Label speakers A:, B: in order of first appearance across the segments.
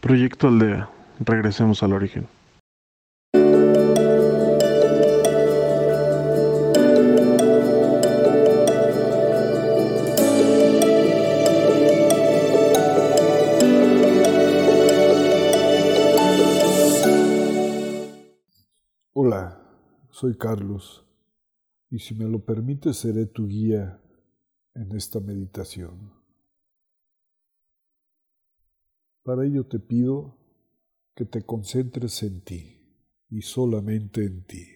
A: Proyecto Aldea. Regresemos al origen.
B: Hola, soy Carlos y si me lo permites seré tu guía en esta meditación. Para ello te pido que te concentres en ti y solamente en ti.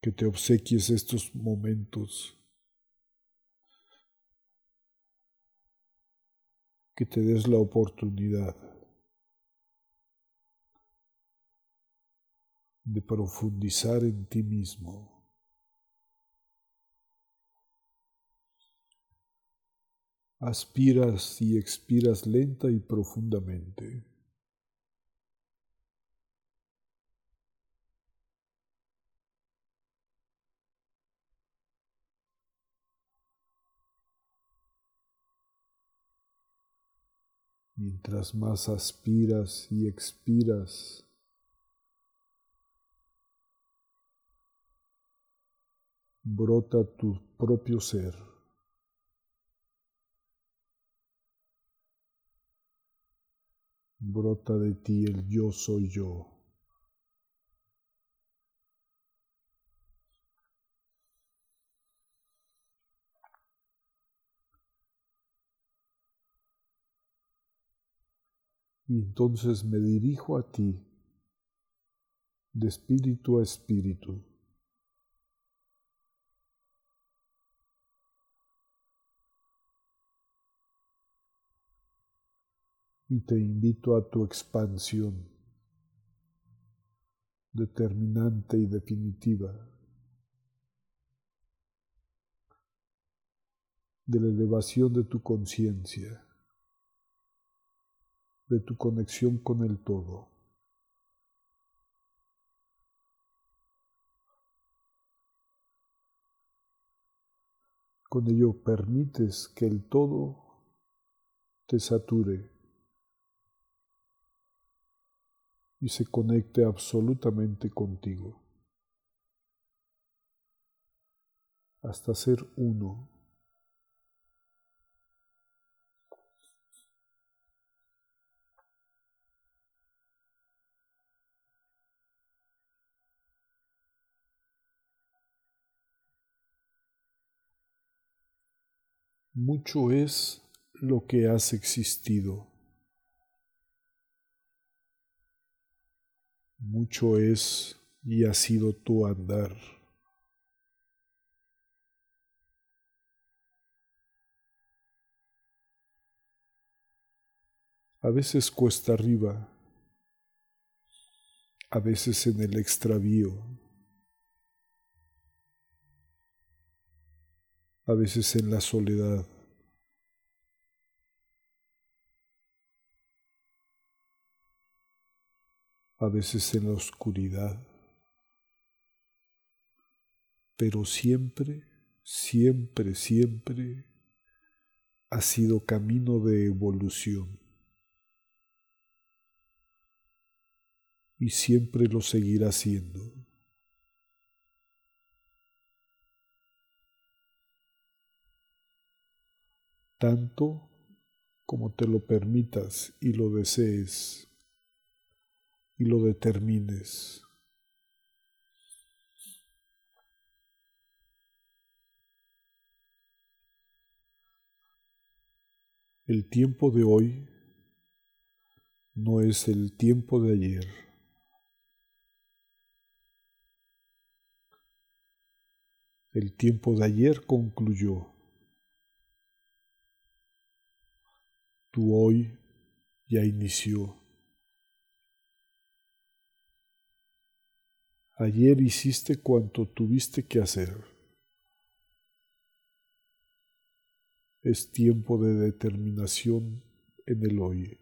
B: Que te obsequies estos momentos. Que te des la oportunidad de profundizar en ti mismo. Aspiras y expiras lenta y profundamente. Mientras más aspiras y expiras, brota tu propio ser. Brota de ti el yo soy yo. Y entonces me dirijo a ti de espíritu a espíritu. Y te invito a tu expansión determinante y definitiva de la elevación de tu conciencia, de tu conexión con el todo. Con ello permites que el todo te sature y se conecte absolutamente contigo, hasta ser uno. Mucho es lo que has existido. Mucho es y ha sido tu andar. A veces cuesta arriba, a veces en el extravío, a veces en la soledad. A veces en la oscuridad, pero siempre, siempre, siempre ha sido camino de evolución. Y siempre lo seguirá siendo. Tanto como te lo permitas y lo desees y lo determines. El tiempo de hoy no es el tiempo de ayer. El tiempo de ayer concluyó. Tu hoy ya inició. Ayer hiciste cuanto tuviste que hacer. Es tiempo de determinación en el hoy.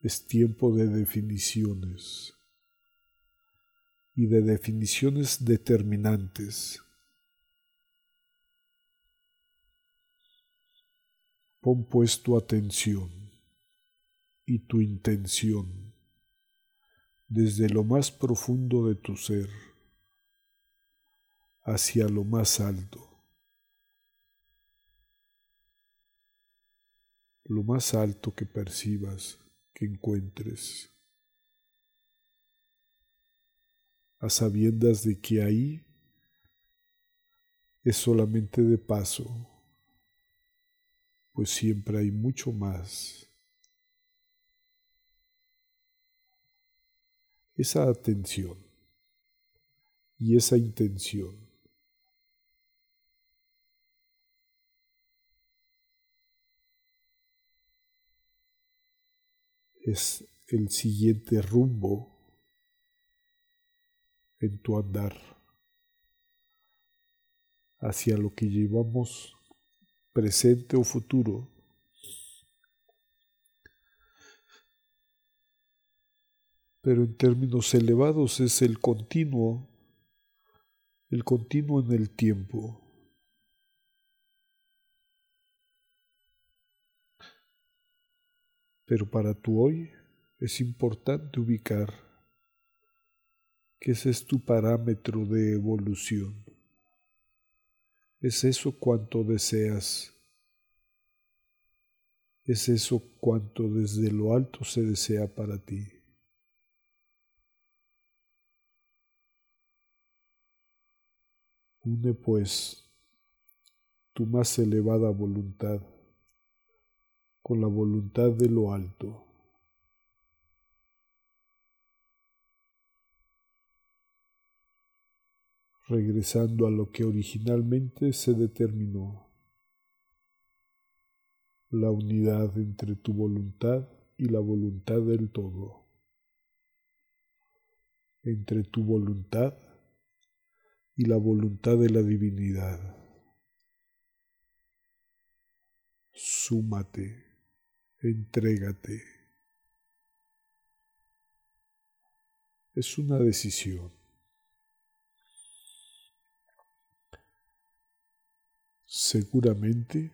B: Es tiempo de definiciones y de definiciones determinantes. Pon pues tu atención y tu intención desde lo más profundo de tu ser hacia lo más alto. Lo más alto que percibas, que encuentres, a sabiendas de que ahí es solamente de paso pues siempre hay mucho más. Esa atención y esa intención es el siguiente rumbo en tu andar hacia lo que llevamos presente o futuro. Pero en términos elevados es el continuo, el continuo en el tiempo. Pero para tu hoy es importante ubicar que ese es tu parámetro de evolución. ¿Es eso cuanto deseas? ¿Es eso cuanto desde lo alto se desea para ti? Une pues tu más elevada voluntad con la voluntad de lo alto. regresando a lo que originalmente se determinó, la unidad entre tu voluntad y la voluntad del todo, entre tu voluntad y la voluntad de la divinidad. Súmate, entrégate. Es una decisión. seguramente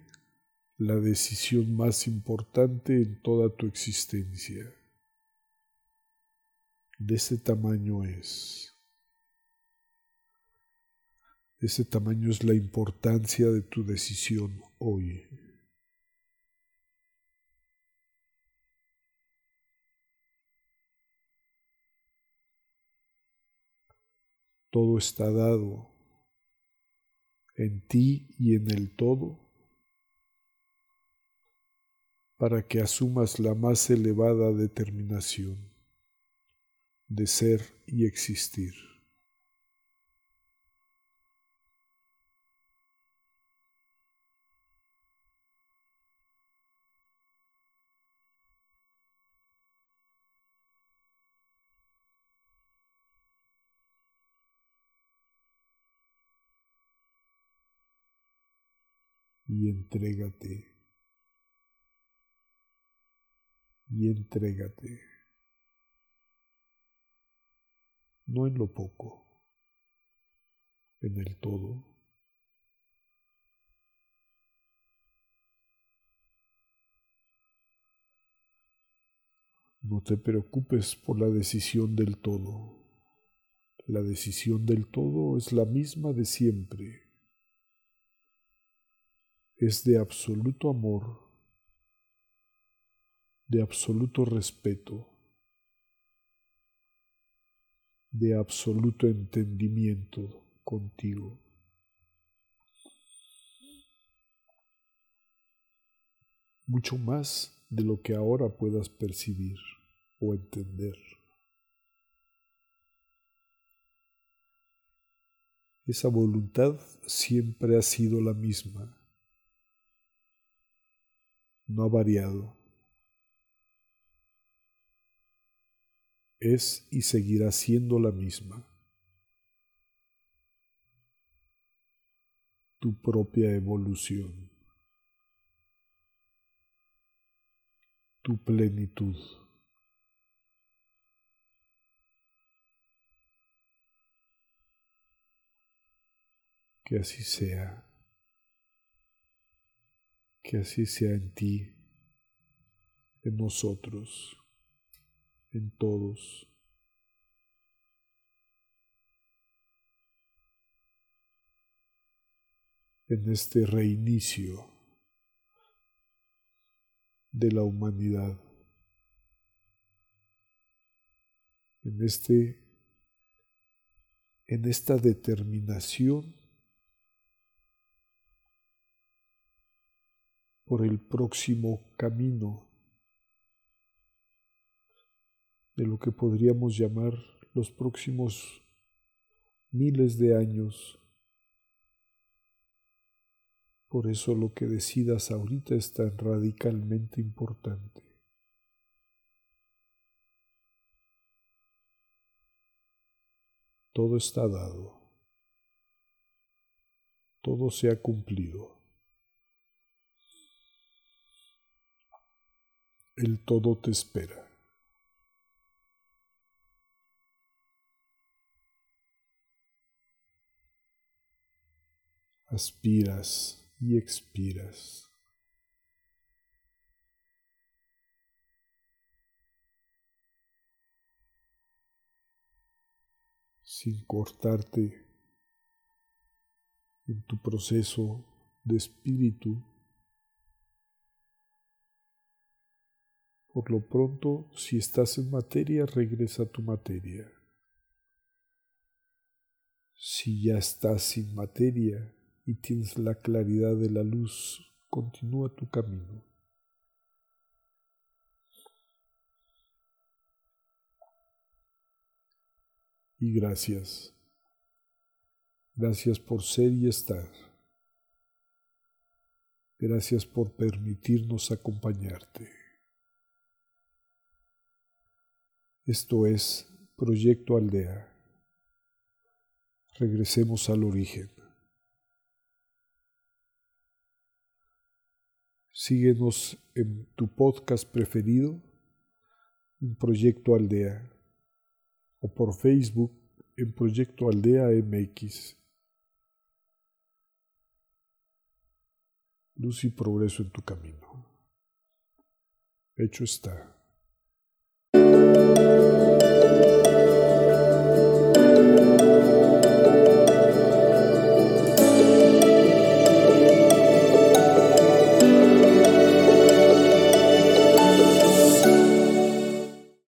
B: la decisión más importante en toda tu existencia. De ese tamaño es. Ese tamaño es la importancia de tu decisión hoy. Todo está dado en ti y en el todo, para que asumas la más elevada determinación de ser y existir. Y entrégate. Y entrégate. No en lo poco, en el todo. No te preocupes por la decisión del todo. La decisión del todo es la misma de siempre es de absoluto amor, de absoluto respeto, de absoluto entendimiento contigo. Mucho más de lo que ahora puedas percibir o entender. Esa voluntad siempre ha sido la misma no ha variado. Es y seguirá siendo la misma. Tu propia evolución. Tu plenitud. Que así sea. Que así sea en ti, en nosotros, en todos. En este reinicio de la humanidad, en este en esta determinación por el próximo camino de lo que podríamos llamar los próximos miles de años. Por eso lo que decidas ahorita es tan radicalmente importante. Todo está dado. Todo se ha cumplido. El todo te espera. Aspiras y expiras. sin cortarte en tu proceso de espíritu Por lo pronto, si estás en materia, regresa a tu materia. Si ya estás sin materia y tienes la claridad de la luz, continúa tu camino. Y gracias. Gracias por ser y estar. Gracias por permitirnos acompañarte. Esto es Proyecto Aldea. Regresemos al origen. Síguenos en tu podcast preferido, en Proyecto Aldea, o por Facebook en Proyecto Aldea MX. Luz y progreso en tu camino. Hecho está. thank you